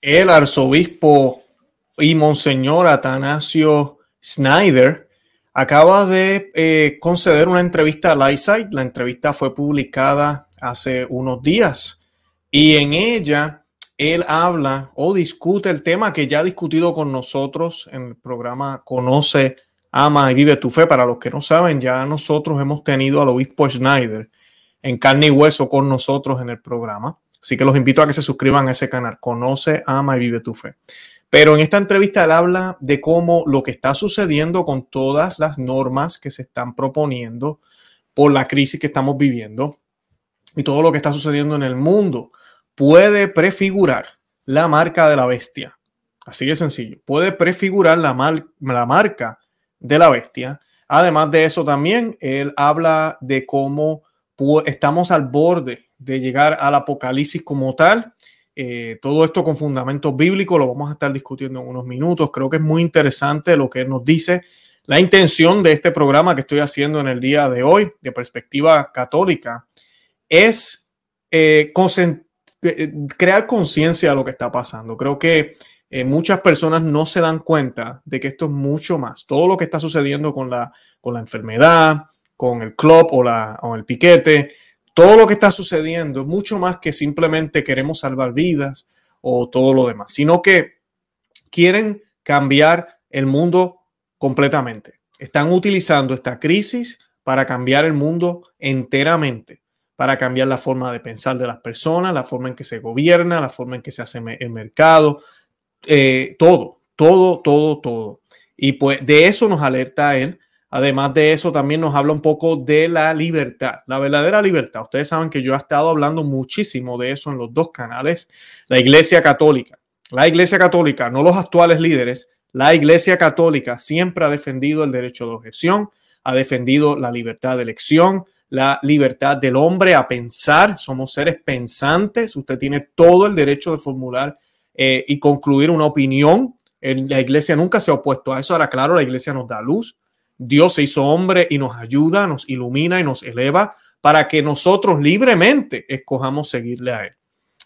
el arzobispo y monseñor Atanasio Snyder acaba de eh, conceder una entrevista a Lightside. La entrevista fue publicada hace unos días y en ella él habla o discute el tema que ya ha discutido con nosotros en el programa Conoce, Ama y Vive tu Fe. Para los que no saben, ya nosotros hemos tenido al obispo Schneider en carne y hueso con nosotros en el programa. Así que los invito a que se suscriban a ese canal. Conoce, ama y vive tu fe. Pero en esta entrevista él habla de cómo lo que está sucediendo con todas las normas que se están proponiendo por la crisis que estamos viviendo y todo lo que está sucediendo en el mundo puede prefigurar la marca de la bestia. Así de sencillo. Puede prefigurar la, la marca de la bestia. Además de eso también, él habla de cómo estamos al borde de llegar al apocalipsis como tal. Eh, todo esto con fundamentos bíblicos lo vamos a estar discutiendo en unos minutos. Creo que es muy interesante lo que nos dice. La intención de este programa que estoy haciendo en el día de hoy, de perspectiva católica, es eh, eh, crear conciencia de lo que está pasando. Creo que muchas personas no se dan cuenta de que esto es mucho más. Todo lo que está sucediendo con la, con la enfermedad, con el club o, la, o el piquete, todo lo que está sucediendo es mucho más que simplemente queremos salvar vidas o todo lo demás, sino que quieren cambiar el mundo completamente. Están utilizando esta crisis para cambiar el mundo enteramente, para cambiar la forma de pensar de las personas, la forma en que se gobierna, la forma en que se hace el mercado, eh, todo, todo, todo, todo. Y pues de eso nos alerta él Además de eso, también nos habla un poco de la libertad, la verdadera libertad. Ustedes saben que yo he estado hablando muchísimo de eso en los dos canales. La Iglesia Católica, la Iglesia Católica, no los actuales líderes, la Iglesia Católica siempre ha defendido el derecho de objeción, ha defendido la libertad de elección, la libertad del hombre a pensar. Somos seres pensantes. Usted tiene todo el derecho de formular eh, y concluir una opinión. La iglesia nunca se ha opuesto a eso. Ahora, claro, la iglesia nos da luz, Dios se hizo hombre y nos ayuda, nos ilumina y nos eleva para que nosotros libremente escojamos seguirle a Él.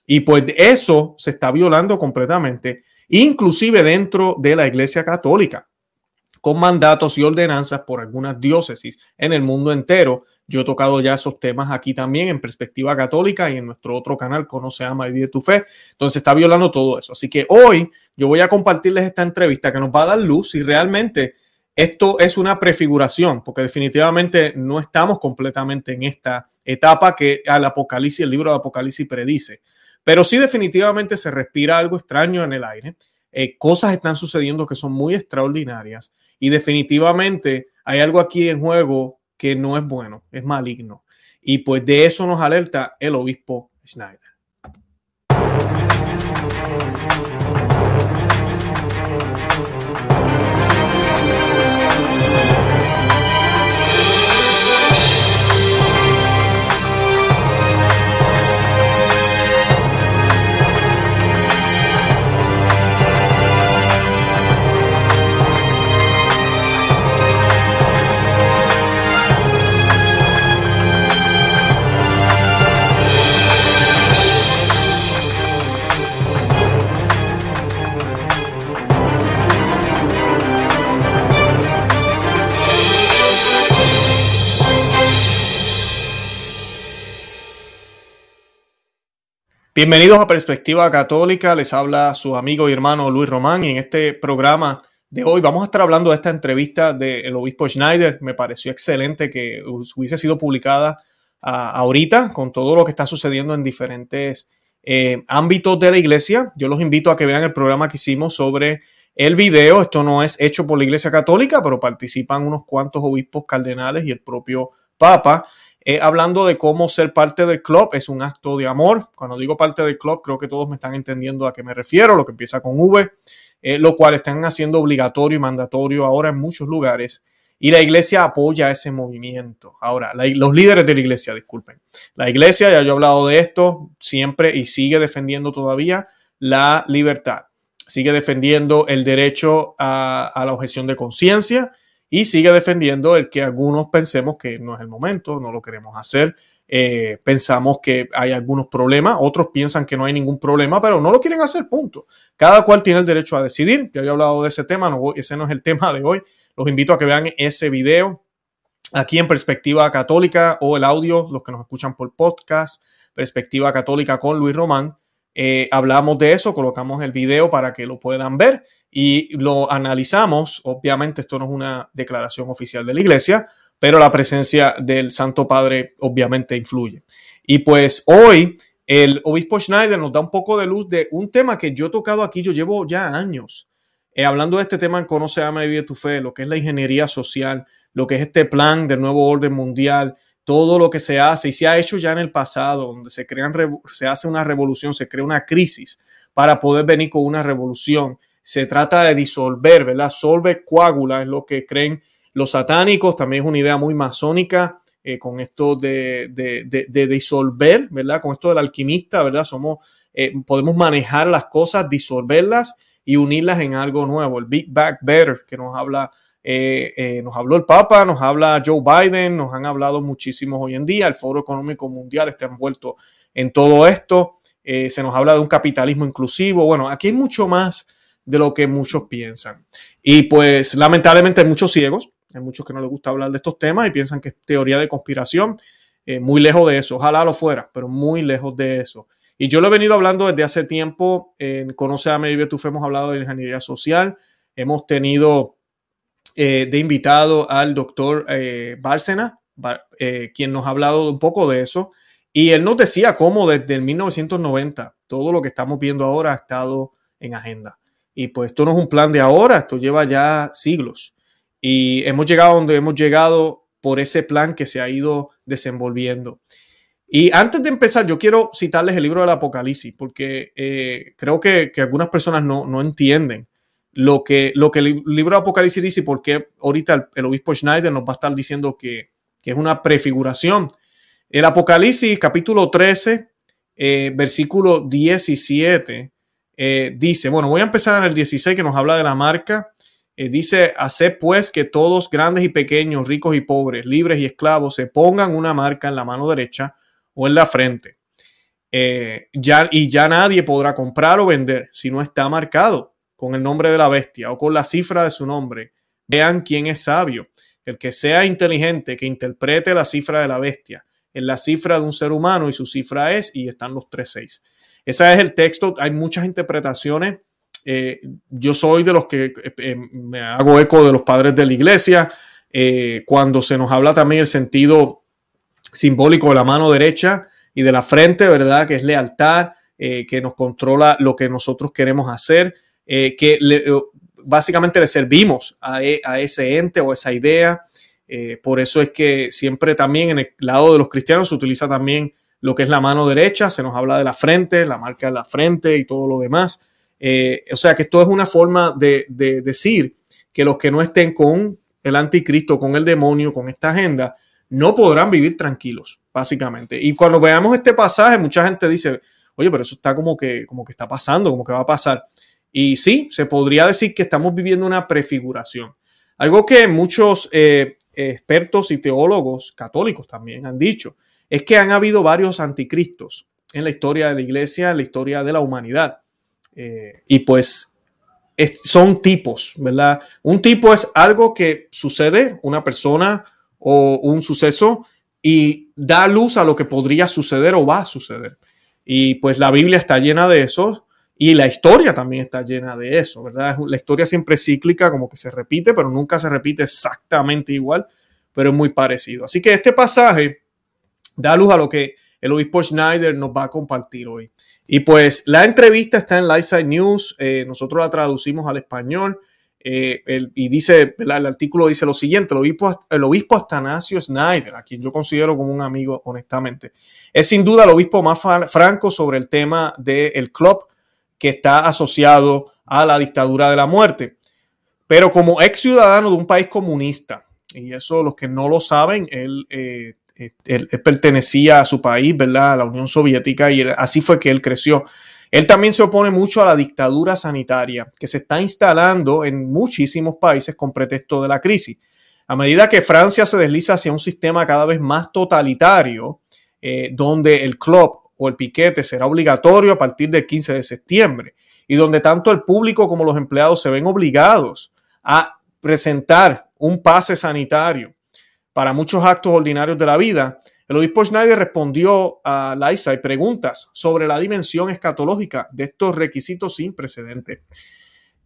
Y pues eso se está violando completamente, inclusive dentro de la Iglesia Católica, con mandatos y ordenanzas por algunas diócesis en el mundo entero. Yo he tocado ya esos temas aquí también en perspectiva católica y en nuestro otro canal, Conoce, Ama y Vive tu Fe. Entonces está violando todo eso. Así que hoy yo voy a compartirles esta entrevista que nos va a dar luz y realmente esto es una prefiguración, porque definitivamente no estamos completamente en esta etapa que al Apocalipsis, el libro de Apocalipsis predice, pero sí definitivamente se respira algo extraño en el aire. Eh, cosas están sucediendo que son muy extraordinarias y definitivamente hay algo aquí en juego que no es bueno, es maligno. Y pues de eso nos alerta el obispo Schneider. Bienvenidos a Perspectiva Católica, les habla su amigo y hermano Luis Román y en este programa de hoy vamos a estar hablando de esta entrevista del obispo Schneider. Me pareció excelente que hubiese sido publicada ah, ahorita con todo lo que está sucediendo en diferentes eh, ámbitos de la iglesia. Yo los invito a que vean el programa que hicimos sobre el video. Esto no es hecho por la iglesia católica, pero participan unos cuantos obispos cardenales y el propio Papa. Eh, hablando de cómo ser parte del club es un acto de amor. Cuando digo parte del club, creo que todos me están entendiendo a qué me refiero, lo que empieza con V, eh, lo cual están haciendo obligatorio y mandatorio ahora en muchos lugares. Y la iglesia apoya ese movimiento. Ahora, los líderes de la iglesia, disculpen. La iglesia, ya yo he hablado de esto, siempre y sigue defendiendo todavía la libertad. Sigue defendiendo el derecho a la objeción de conciencia y sigue defendiendo el que algunos pensemos que no es el momento, no lo queremos hacer, Eh, pensamos que hay algunos problemas, otros piensan que no hay ningún problema, pero no lo quieren hacer, punto. Cada cual tiene el derecho a decidir. Ya había hablado de ese tema, no, ese no es el tema de hoy. Los invito a que vean ese video aquí en Perspectiva Católica o el audio, los que nos escuchan por podcast, Perspectiva Católica con Luis Román. Eh, hablamos de eso, colocamos el video para que lo puedan ver y lo analizamos. Obviamente esto no es una declaración oficial de la iglesia, pero la presencia del Santo Padre obviamente influye. Y pues hoy el obispo Schneider nos da un poco de luz de un tema que yo he tocado aquí, yo llevo ya años eh, hablando de este tema en Conoce, Ama y Vive tu Fe, lo que es la ingeniería social, lo que es este plan del nuevo orden mundial, todo lo que se hace y se ha hecho ya en el pasado, donde se, crean, se hace una revolución, se crea una crisis para poder venir con una revolución. Se trata de disolver, ¿verdad? Solve coágula es lo que creen los satánicos, también es una idea muy masónica. Eh, con esto de, de, disolver, ¿verdad? Con esto del alquimista, ¿verdad? Somos, eh, podemos manejar las cosas, disolverlas y unirlas en algo nuevo. El Big Back Better que nos habla, eh, eh, nos habló el Papa, nos habla Joe Biden, nos han hablado muchísimos hoy en día. El Foro Económico Mundial está envuelto en todo esto. Se nos habla de un capitalismo inclusivo. Bueno, aquí hay mucho más de lo que muchos piensan. Y pues lamentablemente hay muchos ciegos, hay muchos que no les gusta hablar de estos temas y piensan que es teoría de conspiración. muy lejos de eso, ojalá lo fuera, pero muy lejos de eso. Y yo lo he venido hablando desde hace tiempo. En Conoce a Medio hemos hablado de ingeniería social. Hemos tenido eh, de invitado al doctor eh, Bárcena, eh, quien nos ha hablado un poco de eso. Y él nos decía cómo desde el 1990 todo lo que estamos viendo ahora ha estado en agenda. Y pues esto no es un plan de ahora, esto lleva ya siglos. Y hemos llegado donde hemos llegado por ese plan que se ha ido desenvolviendo. Y antes de empezar, yo quiero citarles el libro del Apocalipsis, porque eh, creo que, algunas personas no, entienden lo que, lo que el libro del Apocalipsis dice y por qué ahorita el, obispo Schneider nos va a estar diciendo que, es una prefiguración. El Apocalipsis, capítulo 13, eh, versículo 17, eh, dice, bueno, voy a empezar en el 16 que nos habla de la marca. dice, haced pues que todos, grandes y pequeños, ricos y pobres, libres y esclavos, se pongan una marca en la mano derecha o en la frente. Eh, ya, y ya nadie podrá comprar o vender si no está marcado con el nombre de la bestia o con la cifra de su nombre. Vean quién es sabio. El que sea inteligente, que interprete la cifra de la bestia. En la cifra de un ser humano y su cifra es, y están los tres seis. Ese es el texto. Hay muchas interpretaciones. Eh, yo soy de los que eh, me hago eco de los padres de la iglesia. cuando se nos habla también el sentido simbólico de la mano derecha y de la frente, ¿verdad? Que es lealtad, eh, que nos controla lo que nosotros queremos hacer, eh, que eh, básicamente le servimos e, a, ese ente o esa idea. por eso es que siempre también en el lado de los cristianos se utiliza también lo que es la mano derecha, se nos habla de la frente, la marca de la frente y todo lo demás. o sea que esto es una forma de, de decir que los que no estén con el anticristo, con el demonio, con esta agenda, no podrán vivir tranquilos, básicamente. Y cuando veamos este pasaje, mucha gente dice, oye, pero eso está como que, como que está pasando, como que va a pasar. Y sí, se podría decir que estamos viviendo una prefiguración. Algo que muchos eh, expertos y teólogos católicos también han dicho, es que han habido varios anticristos en la historia de la iglesia, en la historia de la humanidad. Eh, y pues son tipos, ¿verdad? Un tipo es algo que sucede, una persona o un suceso y da luz a lo que podría suceder o va a suceder. Y pues la Biblia está llena de eso y la historia también está llena de eso, ¿verdad? La historia siempre es cíclica, como que se repite, pero nunca se repite exactamente igual, pero es muy parecido. Así que este pasaje da luz a lo que el obispo Schneider nos va a compartir hoy. Y pues la entrevista está en Lightside News, eh, nosotros la traducimos al español. Eh, y dice, el artículo dice lo siguiente, el obispo, el Astanasio Snyder, a quien yo considero como un amigo honestamente, es sin duda el obispo más franco sobre el tema del club que está asociado a la dictadura de la muerte. Pero como ex ciudadano de un país comunista, y eso los que no lo saben, él, eh, él pertenecía a su país, ¿verdad? A la Unión Soviética, y así fue que él creció. Él también se opone mucho a la dictadura sanitaria que se está instalando en muchísimos países con pretexto de la crisis. A medida que Francia se desliza hacia un sistema cada vez más totalitario, eh, donde el club o el piquete será obligatorio a partir del 15 de septiembre y donde tanto el público como los empleados se ven obligados a presentar un pase sanitario para muchos actos ordinarios de la vida, el obispo Schneider respondió a Liza y preguntas sobre la dimensión escatológica de estos requisitos sin precedentes.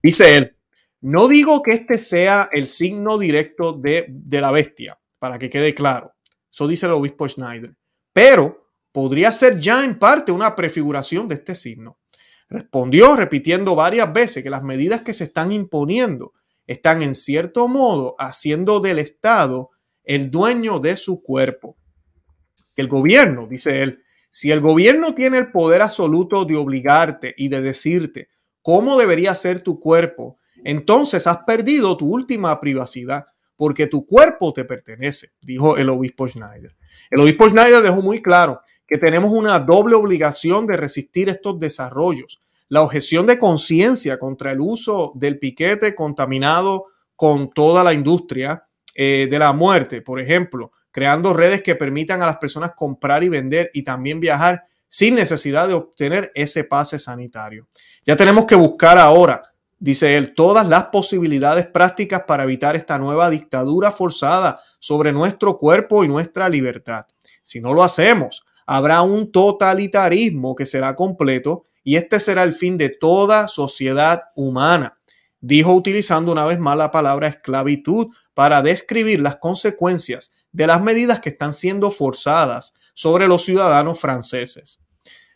Dice él, no digo que este sea el signo directo de, de la bestia, para que quede claro. Eso dice el obispo Schneider. Pero podría ser ya en parte una prefiguración de este signo. Respondió repitiendo varias veces que las medidas que se están imponiendo están en cierto modo haciendo del Estado el dueño de su cuerpo. El gobierno, dice él, si el gobierno tiene el poder absoluto de obligarte y de decirte cómo debería ser tu cuerpo, entonces has perdido tu última privacidad porque tu cuerpo te pertenece, dijo el obispo Schneider. El obispo Schneider dejó muy claro que tenemos una doble obligación de resistir estos desarrollos. La objeción de conciencia contra el uso del piquete contaminado con toda la industria eh, de la muerte, por ejemplo, creando redes que permitan a las personas comprar y vender y también viajar sin necesidad de obtener ese pase sanitario. Ya tenemos que buscar ahora, dice él, todas las posibilidades prácticas para evitar esta nueva dictadura forzada sobre nuestro cuerpo y nuestra libertad. Si no lo hacemos, habrá un totalitarismo que será completo y este será el fin de toda sociedad humana. Dijo utilizando una vez más la palabra esclavitud para describir las consecuencias de las medidas que están siendo forzadas sobre los ciudadanos franceses.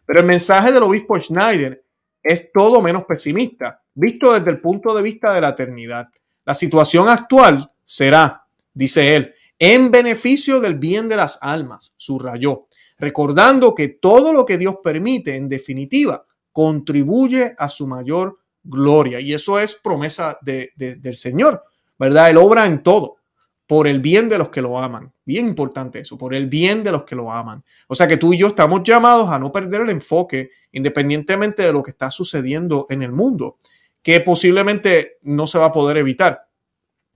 Pero el mensaje del obispo Schneider es todo menos pesimista, visto desde el punto de vista de la eternidad. La situación actual será, dice él, en beneficio del bien de las almas, subrayó, recordando que todo lo que Dios permite, en definitiva, contribuye a su mayor gloria. Y eso es promesa del Señor. ¿Verdad? Él obra en todo por el bien de los que lo aman. Bien importante eso, por el bien de los que lo aman. O sea que tú y yo estamos llamados a no perder el enfoque independientemente de lo que está sucediendo en el mundo, que posiblemente no se va a poder evitar.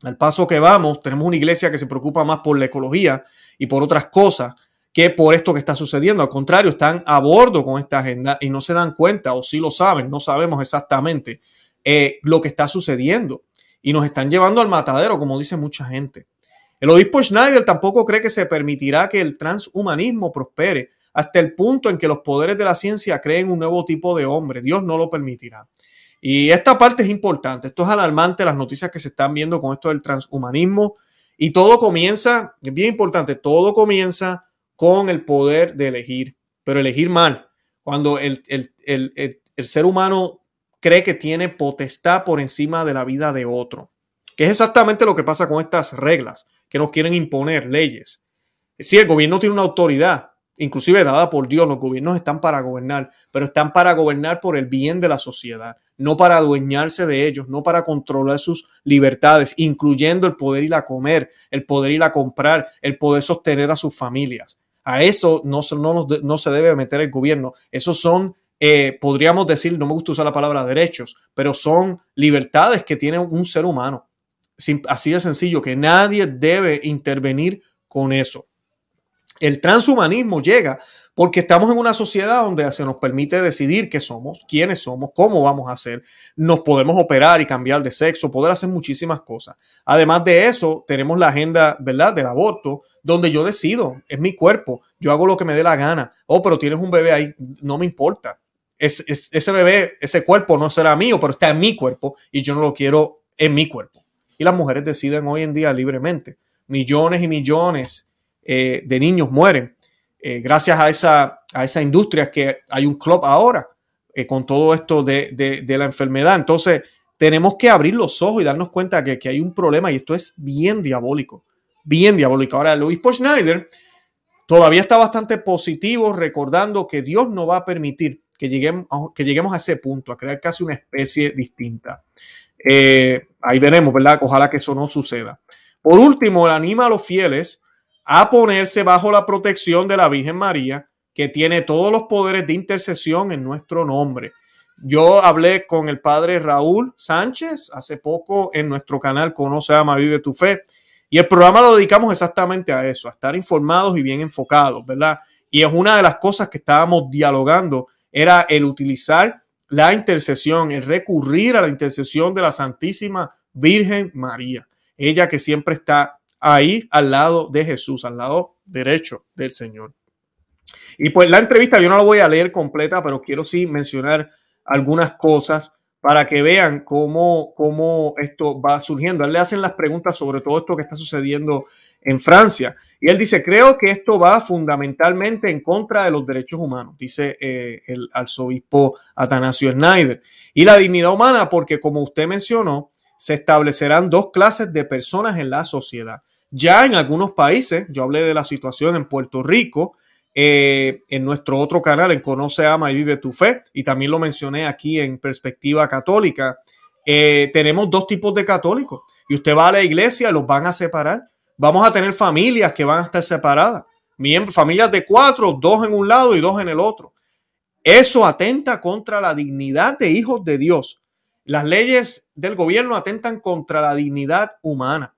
Al paso que vamos, tenemos una iglesia que se preocupa más por la ecología y por otras cosas que por esto que está sucediendo. Al contrario, están a bordo con esta agenda y no se dan cuenta, o sí lo saben, no sabemos exactamente eh, lo que está sucediendo y nos están llevando al matadero, como dice mucha gente. El obispo Schneider tampoco cree que se permitirá que el transhumanismo prospere hasta el punto en que los poderes de la ciencia creen un nuevo tipo de hombre. Dios no lo permitirá. Y esta parte es importante. Esto es alarmante, las noticias que se están viendo con esto del transhumanismo. Y todo comienza, es bien importante, todo comienza con el poder de elegir, pero elegir mal. Cuando el, el, el, el ser humano cree que tiene potestad por encima de la vida de otro. Que es exactamente lo que pasa con estas reglas que nos quieren imponer leyes. Si el gobierno tiene una autoridad, inclusive dada por Dios, los gobiernos están para gobernar, pero están para gobernar por el bien de la sociedad, no para adueñarse de ellos, no para controlar sus libertades, incluyendo el poder ir a comer, el poder ir a comprar, el poder sostener a sus familias. A eso no, no, no se debe meter el gobierno. Esos son eh, podríamos decir, no me gusta usar la palabra derechos, pero son libertades que tiene un ser humano. Así de sencillo, que nadie debe intervenir con eso. El transhumanismo llega porque estamos en una sociedad donde se nos permite decidir qué somos, quiénes somos, cómo vamos a ser. Nos podemos operar y cambiar de sexo, poder hacer muchísimas cosas. Además de eso, tenemos la agenda, ¿verdad?, del aborto, donde yo decido, es mi cuerpo, yo hago lo que me dé la gana. Oh, pero tienes un bebé ahí, no me importa ese bebé, ese cuerpo no será mío, pero está en mi cuerpo y yo no lo quiero en mi cuerpo. Y las mujeres deciden hoy en día libremente. Millones y millones eh, de niños mueren eh, gracias a esa, a esa industria que hay un club ahora eh, con todo esto de, de, la enfermedad. Entonces, tenemos que abrir los ojos y darnos cuenta que, que hay un problema y esto es bien diabólico, bien diabólico. Ahora, Luis Schneider todavía está bastante positivo recordando que Dios no va a permitir que lleguemos, que lleguemos a ese punto, a crear casi una especie distinta. Eh, ahí veremos, ¿verdad? Ojalá que eso no suceda. Por último, anima a los fieles a ponerse bajo la protección de la Virgen María, que tiene todos los poderes de intercesión en nuestro nombre. Yo hablé con el padre Raúl Sánchez hace poco en nuestro canal Conoce, Ama, Vive tu Fe. Y el programa lo dedicamos exactamente a eso, a estar informados y bien enfocados, ¿verdad? Y es una de las cosas que estábamos dialogando, era el utilizar la intercesión, el recurrir a la intercesión de la Santísima Virgen María. Ella que siempre está ahí al lado de Jesús, al lado derecho del Señor. Y pues la entrevista yo no la voy a leer completa, pero quiero sí mencionar algunas cosas para que vean cómo, cómo esto va surgiendo. le hacen las preguntas sobre todo esto que está sucediendo en Francia. Y él dice, creo que esto va fundamentalmente en contra de los derechos humanos, dice eh, el arzobispo Atanasio Schneider. Y la dignidad humana, porque como usted mencionó, se establecerán dos clases de personas en la sociedad. Ya en algunos países, yo hablé de la situación en Puerto Rico, eh, en nuestro otro canal, en Conoce, Ama y Vive tu Fe, y también lo mencioné aquí en Perspectiva Católica, eh, tenemos dos tipos de católicos. Y usted va a la iglesia, los van a separar. Vamos a tener familias que van a estar separadas. Familias de cuatro, dos en un lado y dos en el otro. Eso atenta contra la dignidad de hijos de Dios. Las leyes del gobierno atentan contra la dignidad humana.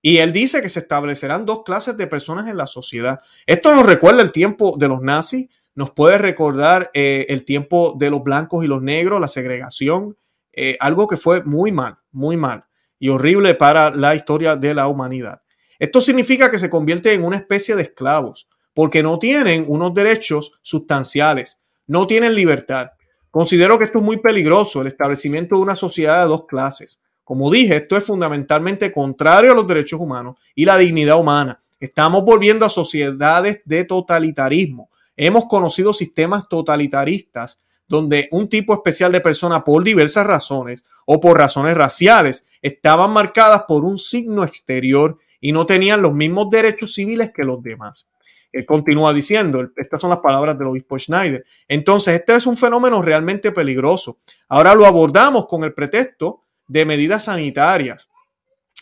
Y él dice que se establecerán dos clases de personas en la sociedad. Esto nos recuerda el tiempo de los nazis, nos puede recordar eh, el tiempo de los blancos y los negros, la segregación, eh, algo que fue muy mal, muy mal y horrible para la historia de la humanidad. Esto significa que se convierte en una especie de esclavos, porque no tienen unos derechos sustanciales, no tienen libertad. Considero que esto es muy peligroso, el establecimiento de una sociedad de dos clases. Como dije, esto es fundamentalmente contrario a los derechos humanos y la dignidad humana. Estamos volviendo a sociedades de totalitarismo. Hemos conocido sistemas totalitaristas donde un tipo especial de persona por diversas razones o por razones raciales estaban marcadas por un signo exterior y no tenían los mismos derechos civiles que los demás. Él continúa diciendo, estas son las palabras del obispo Schneider. Entonces, este es un fenómeno realmente peligroso. Ahora lo abordamos con el pretexto de medidas sanitarias.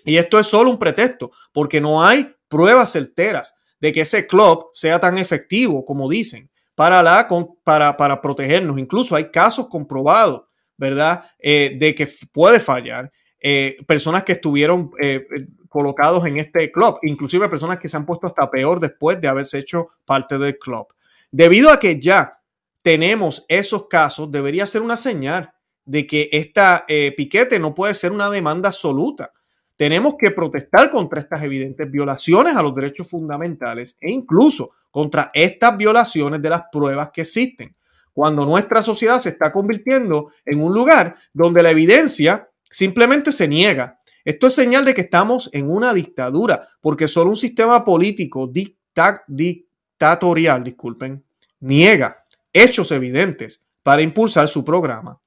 Y esto es solo un pretexto, porque no hay pruebas certeras de que ese club sea tan efectivo como dicen para, la, para, para protegernos. Incluso hay casos comprobados, ¿verdad?, eh, de que puede fallar. Eh, personas que estuvieron eh, colocados en este club, inclusive personas que se han puesto hasta peor después de haberse hecho parte del club. Debido a que ya tenemos esos casos, debería ser una señal de que esta eh, piquete no puede ser una demanda absoluta. Tenemos que protestar contra estas evidentes violaciones a los derechos fundamentales e incluso contra estas violaciones de las pruebas que existen. Cuando nuestra sociedad se está convirtiendo en un lugar donde la evidencia simplemente se niega. Esto es señal de que estamos en una dictadura, porque solo un sistema político dictatorial, disculpen, niega hechos evidentes para impulsar su programa.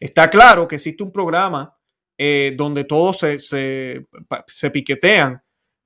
Está claro que existe un programa eh, donde todos se, se, piquetean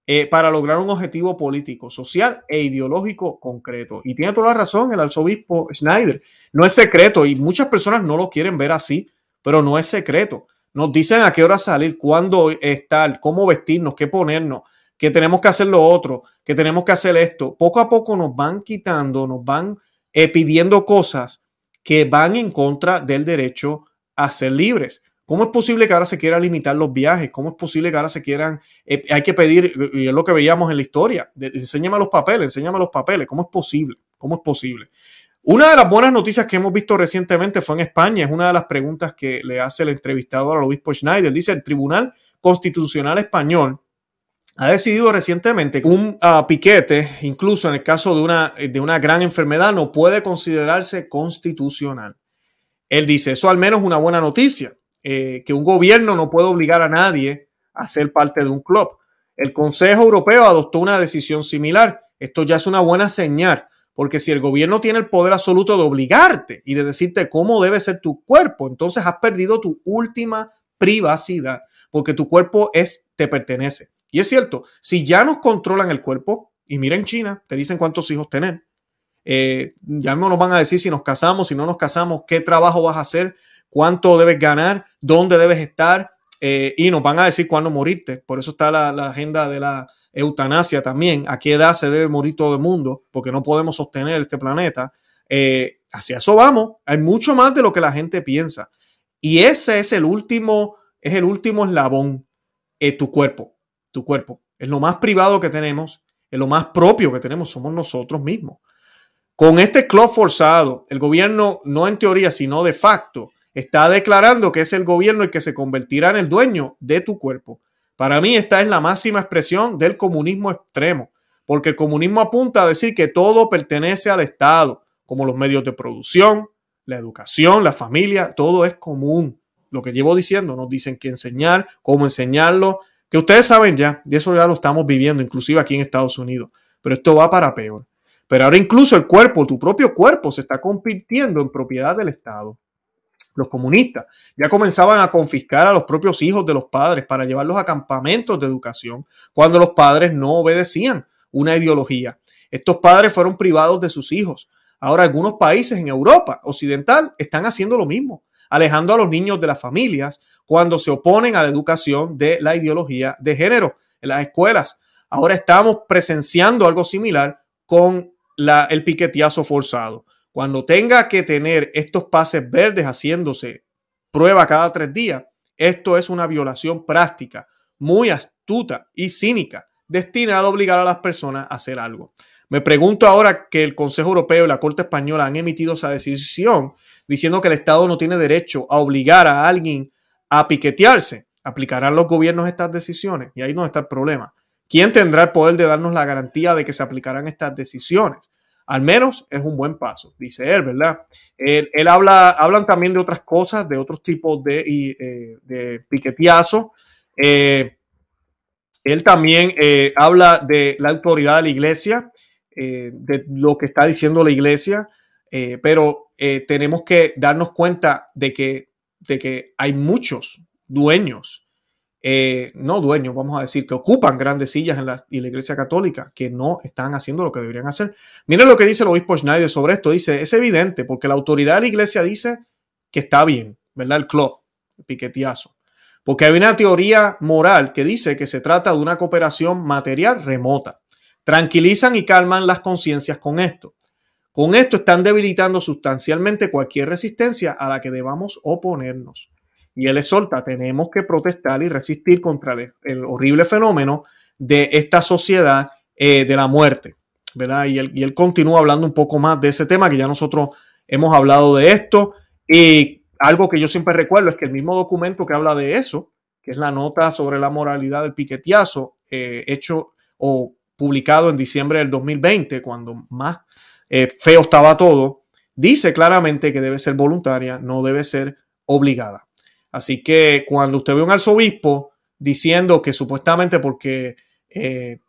eh, para lograr un objetivo político, social e ideológico concreto. Y tiene toda la razón el arzobispo Schneider. No es secreto y muchas personas no lo quieren ver así, pero no es secreto. Nos dicen a qué hora salir, cuándo estar, cómo vestirnos, qué ponernos, que tenemos que hacer lo otro, que tenemos que hacer esto. Poco a poco nos van quitando, nos van eh, pidiendo cosas que van en contra del derecho a ser libres. ¿Cómo es posible que ahora se quieran limitar los viajes? ¿Cómo es posible que ahora se quieran, eh, hay que pedir, y es lo que veíamos en la historia, enséñame los papeles, enséñame los papeles, ¿cómo es posible? ¿Cómo es posible? Una de las buenas noticias que hemos visto recientemente fue en España, es una de las preguntas que le hace el entrevistador al obispo Schneider. Dice, el Tribunal Constitucional Español ha decidido recientemente que un ah, piquete, incluso en el caso de una, de una gran enfermedad, no puede considerarse constitucional. Él dice, eso al menos es una buena noticia, eh, que un gobierno no puede obligar a nadie a ser parte de un club. El Consejo Europeo adoptó una decisión similar. Esto ya es una buena señal, porque si el gobierno tiene el poder absoluto de obligarte y de decirte cómo debe ser tu cuerpo, entonces has perdido tu última privacidad, porque tu cuerpo es, te pertenece. Y es cierto, si ya nos controlan el cuerpo, y mira en China, te dicen cuántos hijos tener, eh, ya no nos van a decir si nos casamos, si no nos casamos, qué trabajo vas a hacer, cuánto debes ganar, dónde debes estar eh, y nos van a decir cuándo morirte. Por eso está la, agenda de la eutanasia también, a qué edad se debe morir todo el mundo, porque no podemos sostener este planeta. Eh, hacia eso vamos. Hay mucho más de lo que la gente piensa. Y ese es el último, es el último eslabón, tu cuerpo, tu cuerpo. Es lo más privado que tenemos, es lo más propio que tenemos, somos nosotros mismos. Con este club forzado, el gobierno, no en teoría, sino de facto, está declarando que es el gobierno el que se convertirá en el dueño de tu cuerpo. Para mí esta es la máxima expresión del comunismo extremo, porque el comunismo apunta a decir que todo pertenece al Estado, como los medios de producción, la educación, la familia, todo es común. Lo que llevo diciendo, nos dicen qué enseñar, cómo enseñarlo, que ustedes saben ya, y eso ya lo estamos viviendo, inclusive aquí en Estados Unidos, pero esto va para peor. Pero ahora incluso el cuerpo, tu propio cuerpo, se está convirtiendo en propiedad del Estado. Los comunistas ya comenzaban a confiscar a los propios hijos de los padres para llevarlos a campamentos de educación cuando los padres no obedecían una ideología. Estos padres fueron privados de sus hijos. Ahora algunos países en Europa occidental están haciendo lo mismo, alejando a los niños de las familias cuando se oponen a la educación de la ideología de género en las escuelas. Ahora estamos presenciando algo similar con el piquetiazo forzado. Cuando tenga que tener estos pases verdes haciéndose prueba cada tres días, esto es una violación práctica, muy astuta y cínica, destinada a obligar a las personas a hacer algo. Me pregunto ahora que el Consejo Europeo y la Corte Española han emitido esa decisión diciendo que el Estado no tiene derecho a obligar a alguien a piquetearse. ¿Aplicarán los gobiernos estas decisiones? Y ahí no está el problema. ¿Quién tendrá el poder de darnos la garantía de que se aplicarán estas decisiones? Al menos es un buen paso, dice él, ¿verdad? Él, habla, hablan también de otras cosas, de otros tipos de, eh, de piqueteazo. Eh, él también eh, habla de la autoridad de la iglesia, de lo que está diciendo la iglesia, pero tenemos que darnos cuenta de que, de que hay muchos dueños eh, no dueños, vamos a decir, que ocupan grandes sillas en la, Iglesia Católica, que no están haciendo lo que deberían hacer. Miren lo que dice el obispo Schneider sobre esto. Dice, es evidente, porque la autoridad de la Iglesia dice que está bien, ¿verdad? El club, el piquetiazo. Porque hay una teoría moral que dice que se trata de una cooperación material remota. Tranquilizan y calman las conciencias con esto. Con esto están debilitando sustancialmente cualquier resistencia a la que debamos oponernos. Y él exhorta, tenemos que protestar y resistir contra el, horrible fenómeno de esta sociedad eh, de la muerte. ¿verdad? Y él, y él continúa hablando un poco más de ese tema, que ya nosotros hemos hablado de esto. Y algo que yo siempre recuerdo es que el mismo documento que habla de eso, que es la nota sobre la moralidad del piquetiazo, eh, hecho o publicado en diciembre del 2020, cuando más eh, feo estaba todo, dice claramente que debe ser voluntaria, no debe ser obligada. Así que cuando usted ve un arzobispo diciendo que supuestamente porque eh,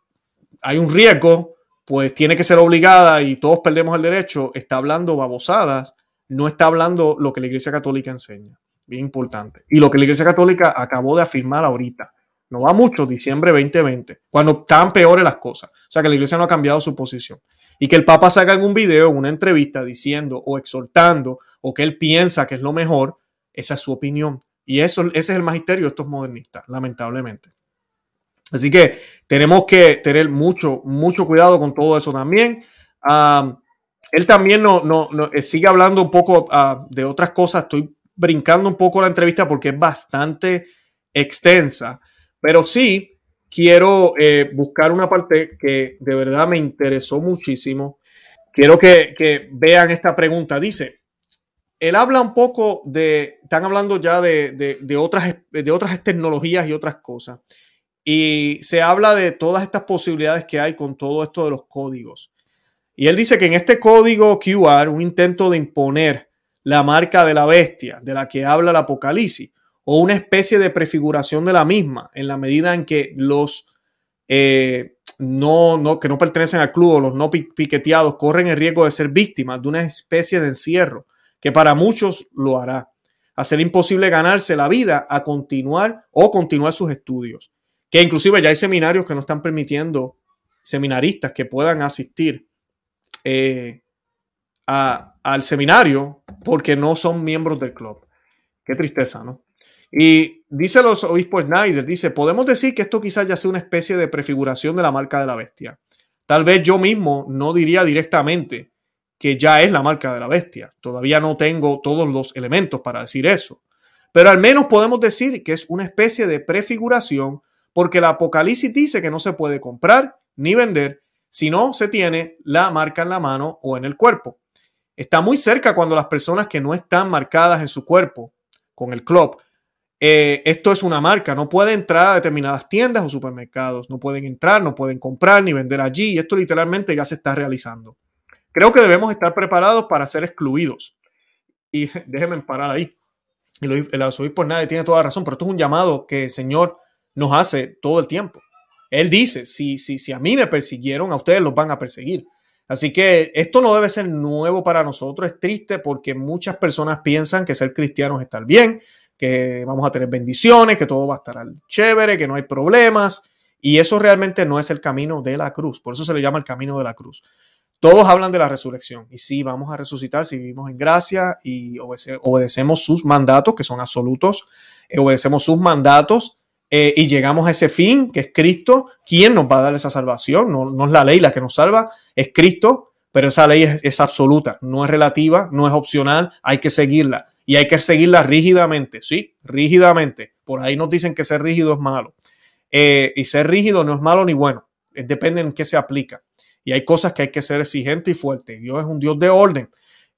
hay un riesgo, pues tiene que ser obligada y todos perdemos el derecho, está hablando babosadas, no está hablando lo que la Iglesia Católica enseña. Bien importante. Y lo que la Iglesia Católica acabó de afirmar ahorita. No va mucho, diciembre 2020, cuando están peores las cosas. O sea que la Iglesia no ha cambiado su posición. Y que el Papa salga en un video, en una entrevista, diciendo o exhortando o que él piensa que es lo mejor, esa es su opinión. Y eso, ese es el magisterio de estos modernistas, lamentablemente. Así que tenemos que tener mucho, mucho cuidado con todo eso también. él también no, no, eh, sigue hablando un poco ah, de otras cosas. Estoy brincando un poco la entrevista porque es bastante extensa. Pero sí quiero eh, buscar una parte que de verdad me interesó muchísimo. Quiero que, que vean esta pregunta. Dice, él habla un poco de, están hablando ya de, otras, de otras tecnologías y otras cosas. Y se habla de todas estas posibilidades que hay con todo esto de los códigos. Y él dice que en este código QR, un intento de imponer la marca de la bestia de la que habla el Apocalipsis, o una especie de prefiguración de la misma, en la medida en que los eh, no, no, que no pertenecen al club o los no piqueteados corren el riesgo de ser víctimas de una especie de encierro que para muchos lo hará. Hacer imposible ganarse la vida a continuar o continuar sus estudios. Que inclusive ya hay seminarios que no están permitiendo seminaristas que puedan asistir eh, al seminario porque no son miembros del club. Qué tristeza, ¿no? Y dice los obispos Snyder, dice, podemos decir que esto quizás ya sea una especie de prefiguración de la marca de la bestia. Tal vez yo mismo no diría directamente que ya es la marca de la bestia. Todavía no tengo todos los elementos para decir eso. Pero al menos podemos decir que es una especie de prefiguración porque el Apocalipsis dice que no se puede comprar ni vender, si no se tiene la marca en la mano o en el cuerpo. Está muy cerca cuando las personas que no están marcadas en su cuerpo con el club, eh, esto es una marca, no puede entrar a determinadas tiendas o supermercados, no pueden entrar, no pueden comprar ni vender allí, y esto literalmente ya se está realizando. Creo que debemos estar preparados para ser excluidos. Y déjenme parar ahí. El arzobispo nadie tiene toda la razón, pero esto es un llamado que el Señor nos hace todo el tiempo. Él dice, si, si, si a mí me persiguieron, a ustedes los van a perseguir. Así que esto no debe ser nuevo para nosotros. Es triste porque muchas personas piensan que ser cristianos es estar bien, que vamos a tener bendiciones, que todo va a estar chévere, que no hay problemas. Y eso realmente no es el camino de la cruz. Por eso se le llama el camino de la cruz. Todos hablan de la resurrección y sí, vamos a resucitar si vivimos en gracia y obedecemos sus mandatos, que son absolutos, eh, obedecemos sus mandatos eh, y llegamos a ese fin, que es Cristo, ¿quién nos va a dar esa salvación? No, es la ley la que nos salva, es Cristo, pero esa ley es, absoluta, no es relativa, no es opcional, hay que seguirla y hay que seguirla rígidamente, sí, rígidamente. Por ahí nos dicen que ser rígido es malo. Eh, y ser rígido no es malo ni bueno, depende en qué se aplica. Y hay cosas que hay que ser exigente y fuerte. Dios es un Dios de orden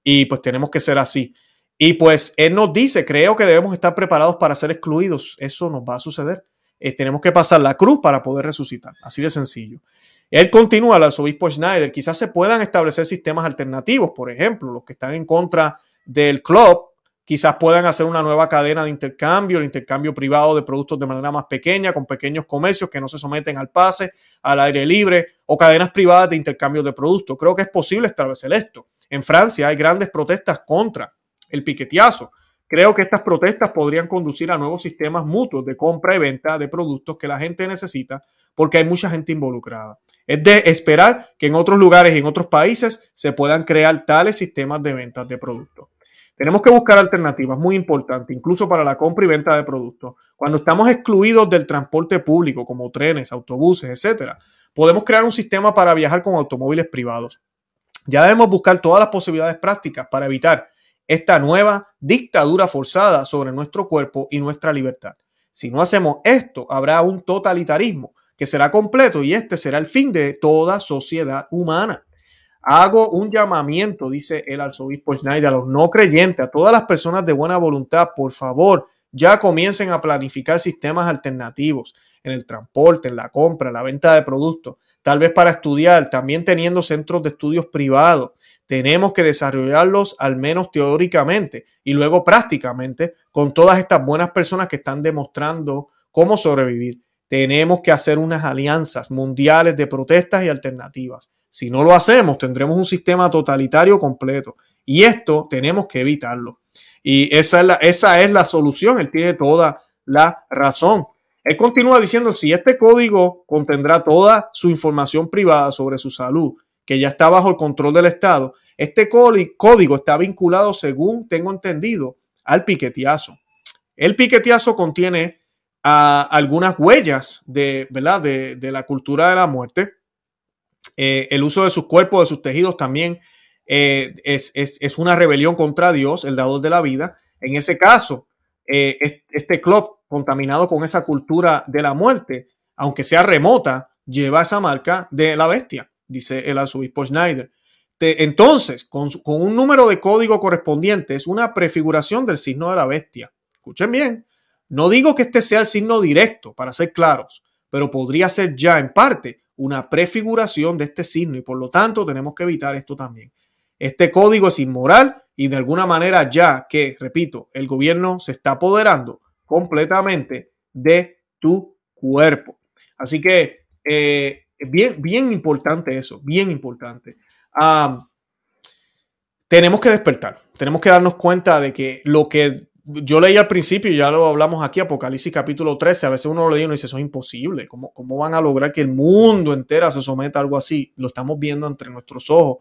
y pues tenemos que ser así. Y pues Él nos dice, creo que debemos estar preparados para ser excluidos. Eso nos va a suceder. Eh, tenemos que pasar la cruz para poder resucitar. Así de sencillo. Él continúa, el arzobispo Schneider, quizás se puedan establecer sistemas alternativos, por ejemplo, los que están en contra del club Quizás puedan hacer una nueva cadena de intercambio, el intercambio privado de productos de manera más pequeña, con pequeños comercios que no se someten al pase, al aire libre, o cadenas privadas de intercambio de productos. Creo que es posible establecer esto. En Francia hay grandes protestas contra el piqueteazo. Creo que estas protestas podrían conducir a nuevos sistemas mutuos de compra y venta de productos que la gente necesita porque hay mucha gente involucrada. Es de esperar que en otros lugares y en otros países se puedan crear tales sistemas de ventas de productos. Tenemos que buscar alternativas, muy importante, incluso para la compra y venta de productos. Cuando estamos excluidos del transporte público, como trenes, autobuses, etcétera, podemos crear un sistema para viajar con automóviles privados. Ya debemos buscar todas las posibilidades prácticas para evitar esta nueva dictadura forzada sobre nuestro cuerpo y nuestra libertad. Si no hacemos esto, habrá un totalitarismo que será completo y este será el fin de toda sociedad humana. Hago un llamamiento, dice el arzobispo Schneider, a los no creyentes, a todas las personas de buena voluntad, por favor, ya comiencen a planificar sistemas alternativos en el transporte, en la compra, la venta de productos, tal vez para estudiar, también teniendo centros de estudios privados. Tenemos que desarrollarlos al menos teóricamente y luego prácticamente con todas estas buenas personas que están demostrando cómo sobrevivir. Tenemos que hacer unas alianzas mundiales de protestas y alternativas. Si no lo hacemos, tendremos un sistema totalitario completo. Y esto tenemos que evitarlo. Y esa es la, esa es la solución. Él tiene toda la razón. Él continúa diciendo, si este código contendrá toda su información privada sobre su salud, que ya está bajo el control del Estado, este código está vinculado, según tengo entendido, al piquetiazo. El piquetiazo contiene ah, algunas huellas de, ¿verdad? De, de la cultura de la muerte eh, el uso de sus cuerpos, de sus tejidos también eh, es, una rebelión contra Dios, el dador de la vida. En ese caso, eh, este club contaminado con esa cultura de la muerte, aunque sea remota, lleva esa marca de la bestia, dice el arzobispo Schneider. entonces, con, con un número de código correspondiente, es una prefiguración del signo de la bestia. Escuchen bien, no digo que este sea el signo directo, para ser claros, pero podría ser ya en parte una prefiguración de este signo y por lo tanto tenemos que evitar esto también. Este código es inmoral y de alguna manera ya que, repito, el gobierno se está apoderando completamente de tu cuerpo. Así que eh, bien, bien importante eso, bien importante. tenemos que despertar, tenemos que darnos cuenta de que lo que yo leí al principio, ya lo hablamos aquí, Apocalipsis capítulo 13, a veces uno lo lee y uno dice, eso es imposible, ¿Cómo, ¿cómo van a lograr que el mundo entero se someta a algo así? Lo estamos viendo entre nuestros ojos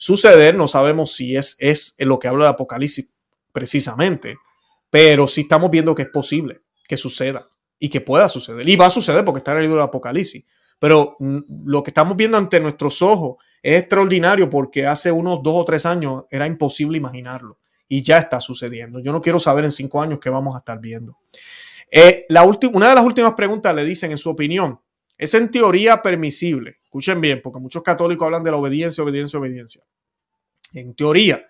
suceder, no sabemos si es, es lo que habla de Apocalipsis precisamente, pero sí estamos viendo que es posible que suceda y que pueda suceder. Y va a suceder porque está en el libro del Apocalipsis. Pero mm, lo que estamos viendo ante nuestros ojos es extraordinario porque hace unos dos o tres años era imposible imaginarlo y ya está sucediendo. Yo no quiero saber en cinco años qué vamos a estar viendo. Eh, una de las últimas preguntas le dicen en su opinión, Es en teoría permisible. Escuchen bien, porque muchos católicos hablan de la obediencia, obediencia, obediencia. En teoría,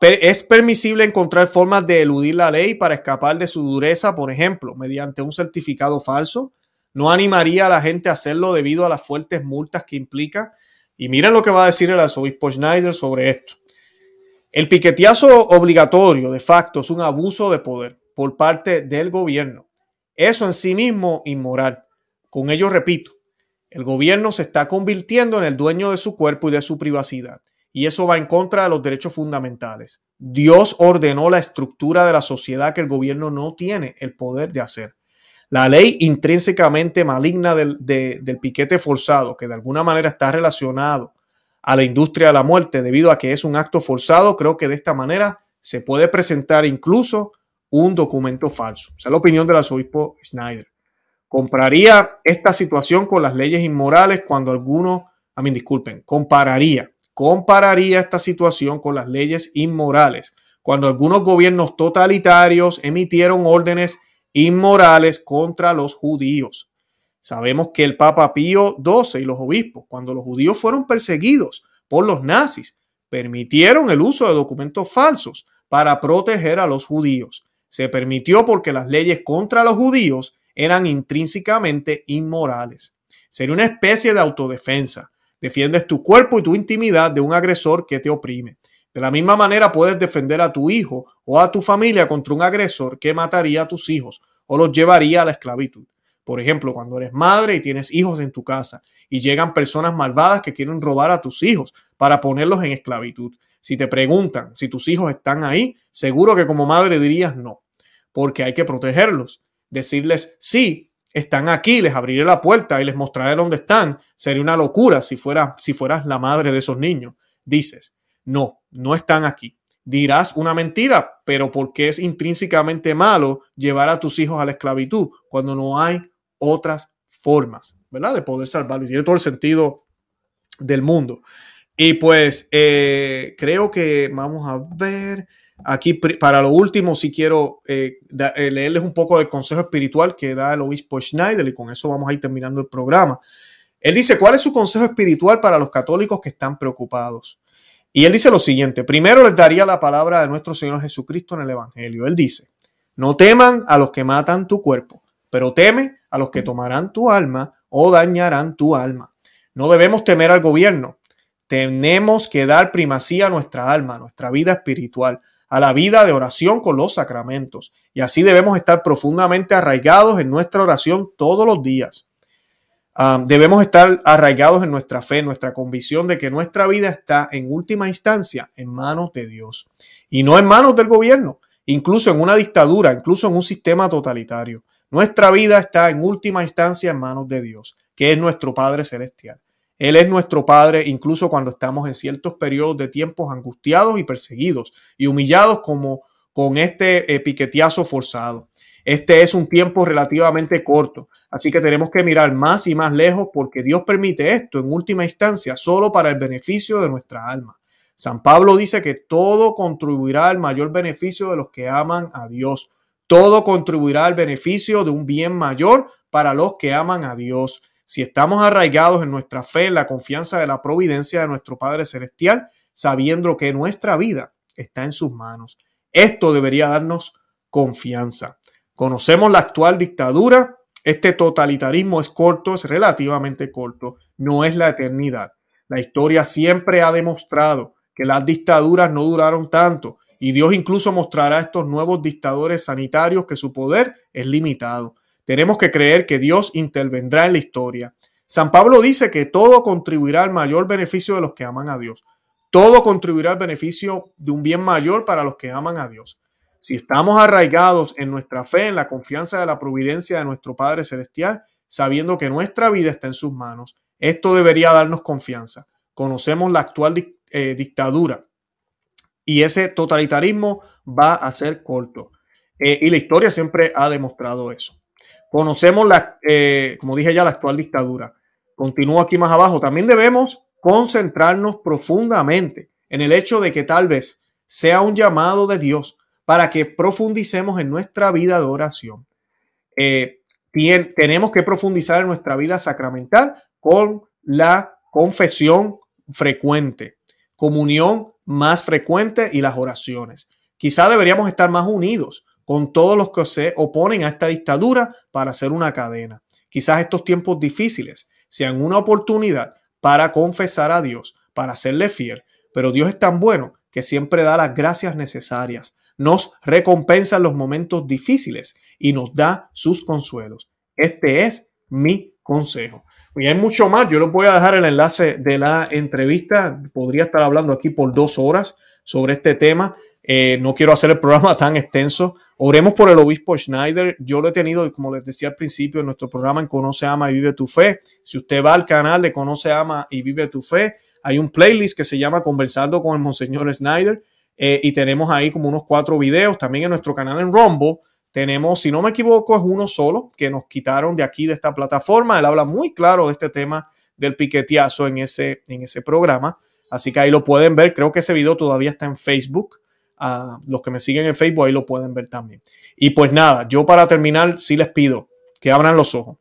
es permisible encontrar formas de eludir la ley para escapar de su dureza, por ejemplo, mediante un certificado falso. No animaría a la gente a hacerlo debido a las fuertes multas que implica. Y miren lo que va a decir el arzobispo Schneider sobre esto. El piqueteazo obligatorio de facto es un abuso de poder por parte del gobierno. Eso en sí mismo inmoral. Con ello repito, el gobierno se está convirtiendo en el dueño de su cuerpo y de su privacidad y eso va en contra de los derechos fundamentales. Dios ordenó la estructura de la sociedad que el gobierno no tiene el poder de hacer. La ley intrínsecamente maligna del, del piquete forzado, que de alguna manera está relacionado a la industria de la muerte debido a que es un acto forzado, creo que de esta manera se puede presentar incluso un documento falso. Esa es la opinión del arzobispo Schneider. Compraría esta situación con las leyes inmorales cuando alguno, a mí disculpen, compararía compararía esta situación con las leyes inmorales, cuando algunos gobiernos totalitarios emitieron órdenes inmorales contra los judíos. Sabemos que el Papa Pío XII y los obispos, cuando los judíos fueron perseguidos por los nazis, permitieron el uso de documentos falsos para proteger a los judíos. Se permitió porque las leyes contra los judíos eran intrínsecamente inmorales. Sería una especie de autodefensa. Defiendes tu cuerpo y tu intimidad de un agresor que te oprime. De la misma manera puedes defender a tu hijo o a tu familia contra un agresor que mataría a tus hijos o los llevaría a la esclavitud. Por ejemplo, cuando eres madre y tienes hijos en tu casa y llegan personas malvadas que quieren robar a tus hijos para ponerlos en esclavitud. Si te preguntan si tus hijos están ahí, seguro que como madre dirías no, porque hay que protegerlos. Decirles sí están aquí, les abriré la puerta y les mostraré dónde están. Sería una locura si, fuera, si fueras la madre de esos niños. Dices, no, no están aquí. Dirás una mentira, pero porque es intrínsecamente malo llevar a tus hijos a la esclavitud cuando no hay otras formas, ¿verdad? De poder salvarlos. Tiene todo el sentido del mundo. Y pues eh, creo que vamos a ver. Aquí, para lo último, si quiero eh, eh, leerles un poco del consejo espiritual que da el obispo Schneider y con eso vamos a ir terminando el programa. Él dice, ¿cuál es su consejo espiritual para los católicos que están preocupados? Y él dice lo siguiente, primero les daría la palabra de nuestro Señor Jesucristo en el Evangelio. Él dice, no teman a los que matan tu cuerpo, pero teme a los que tomarán tu alma o dañarán tu alma. No debemos temer al gobierno, tenemos que dar primacía a nuestra alma, a nuestra vida espiritual a la vida de oración con los sacramentos. Y así debemos estar profundamente arraigados en nuestra oración todos los días. Ah, debemos estar arraigados en nuestra fe, en nuestra convicción de que nuestra vida está en última instancia en manos de Dios y no en manos del gobierno, incluso en una dictadura, incluso en un sistema totalitario. Nuestra vida está en última instancia en manos de Dios, que es nuestro Padre Celestial. Él es nuestro Padre incluso cuando estamos en ciertos periodos de tiempos angustiados y perseguidos y humillados como con este eh, piqueteazo forzado. Este es un tiempo relativamente corto, así que tenemos que mirar más y más lejos porque Dios permite esto en última instancia solo para el beneficio de nuestra alma. San Pablo dice que todo contribuirá al mayor beneficio de los que aman a Dios. Todo contribuirá al beneficio de un bien mayor para los que aman a Dios. Si estamos arraigados en nuestra fe, en la confianza de la providencia de nuestro Padre Celestial, sabiendo que nuestra vida está en sus manos. Esto debería darnos confianza. Conocemos la actual dictadura. Este totalitarismo es corto, es relativamente corto, no es la eternidad. La historia siempre ha demostrado que las dictaduras no duraron tanto y Dios incluso mostrará a estos nuevos dictadores sanitarios que su poder es limitado. Tenemos que creer que Dios intervendrá en la historia. San Pablo dice que todo contribuirá al mayor beneficio de los que aman a Dios. Todo contribuirá al beneficio de un bien mayor para los que aman a Dios. Si estamos arraigados en nuestra fe, en la confianza de la providencia de nuestro Padre Celestial, sabiendo que nuestra vida está en sus manos, esto debería darnos confianza. Conocemos la actual eh, dictadura y ese totalitarismo va a ser corto. Eh, y la historia siempre ha demostrado eso. Conocemos, la, eh, como dije ya, la actual dictadura. Continúo aquí más abajo. También debemos concentrarnos profundamente en el hecho de que tal vez sea un llamado de Dios para que profundicemos en nuestra vida de oración. Eh, tenemos que profundizar en nuestra vida sacramental con la confesión frecuente, comunión más frecuente y las oraciones. Quizá deberíamos estar más unidos con todos los que se oponen a esta dictadura para hacer una cadena. Quizás estos tiempos difíciles sean una oportunidad para confesar a Dios, para serle fiel, pero Dios es tan bueno que siempre da las gracias necesarias, nos recompensa en los momentos difíciles y nos da sus consuelos. Este es mi consejo. Y hay mucho más. Yo les voy a dejar el enlace de la entrevista. Podría estar hablando aquí por dos horas sobre este tema. Eh, no quiero hacer el programa tan extenso. Oremos por el obispo Schneider. Yo lo he tenido, como les decía al principio, en nuestro programa en Conoce, Ama y Vive tu Fe. Si usted va al canal de Conoce, Ama y Vive tu Fe, hay un playlist que se llama Conversando con el Monseñor Schneider. Eh, y tenemos ahí como unos cuatro videos. También en nuestro canal en Rumble tenemos, si no me equivoco, es uno solo que nos quitaron de aquí, de esta plataforma. Él habla muy claro de este tema del piqueteazo en ese, en ese programa. Así que ahí lo pueden ver. Creo que ese video todavía está en Facebook. A los que me siguen en Facebook ahí lo pueden ver también. Y pues nada, yo para terminar sí les pido que abran los ojos,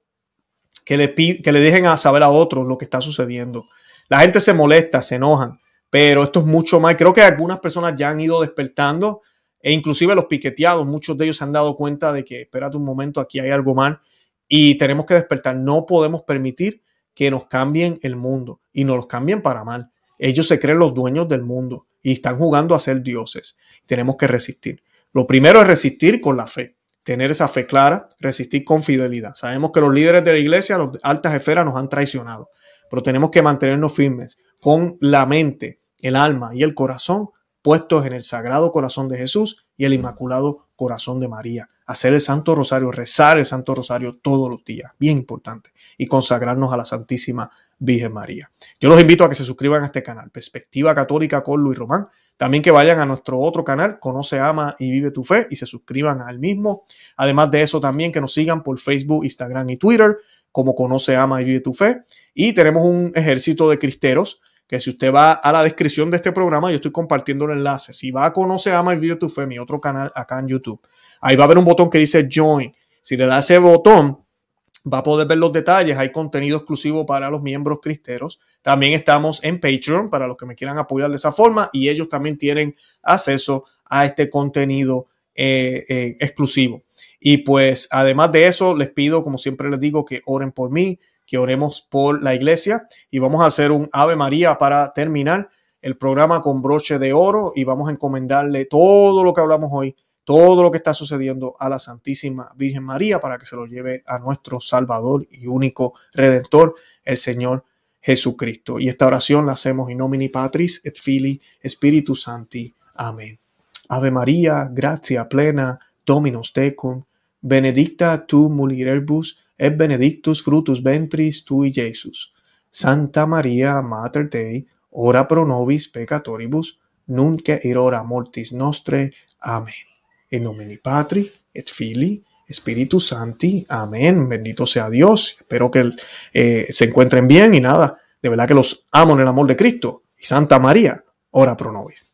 que le, que le dejen a saber a otros lo que está sucediendo. La gente se molesta, se enojan, pero esto es mucho más. Creo que algunas personas ya han ido despertando e inclusive los piqueteados, muchos de ellos se han dado cuenta de que, espérate un momento, aquí hay algo mal y tenemos que despertar. No podemos permitir que nos cambien el mundo y nos los cambien para mal. Ellos se creen los dueños del mundo y están jugando a ser dioses. Tenemos que resistir. Lo primero es resistir con la fe, tener esa fe clara, resistir con fidelidad. Sabemos que los líderes de la iglesia, las altas esferas, nos han traicionado, pero tenemos que mantenernos firmes con la mente, el alma y el corazón puestos en el Sagrado Corazón de Jesús y el Inmaculado Corazón de María. Hacer el Santo Rosario, rezar el Santo Rosario todos los días, bien importante, y consagrarnos a la Santísima Virgen María. Yo los invito a que se suscriban a este canal, Perspectiva Católica con Luis Román. También que vayan a nuestro otro canal, Conoce, Ama y Vive tu Fe, y se suscriban al mismo. Además de eso, también que nos sigan por Facebook, Instagram y Twitter, como Conoce, Ama y Vive tu Fe. Y tenemos un ejército de cristeros que si usted va a la descripción de este programa, yo estoy compartiendo el enlace. Si va a Conoce, Ama el Video Tu Fe, mi otro canal acá en YouTube, ahí va a haber un botón que dice Join. Si le da ese botón, va a poder ver los detalles. Hay contenido exclusivo para los miembros cristeros. También estamos en Patreon para los que me quieran apoyar de esa forma y ellos también tienen acceso a este contenido eh, eh, exclusivo. Y pues además de eso, les pido, como siempre les digo, que oren por mí, que oremos por la iglesia y vamos a hacer un Ave María para terminar el programa con broche de oro y vamos a encomendarle todo lo que hablamos hoy, todo lo que está sucediendo a la Santísima Virgen María para que se lo lleve a nuestro Salvador y único Redentor, el Señor Jesucristo. Y esta oración la hacemos in nomine Patris et Filii Spiritus Santi. Amén. Ave María, gracia plena, Dominus tecum, benedicta tu mulieribus et benedictus frutus ventris tui, Jesus. Santa Maria, Mater Dei, ora pro nobis peccatoribus, nunc et hora mortis nostre. Amén. En nomine Patri et Filii Espíritu Santi. Amén. Bendito sea Dios. Espero que eh, se encuentren bien y nada. De verdad que los amo en el amor de Cristo. Y Santa María, ora pro nobis.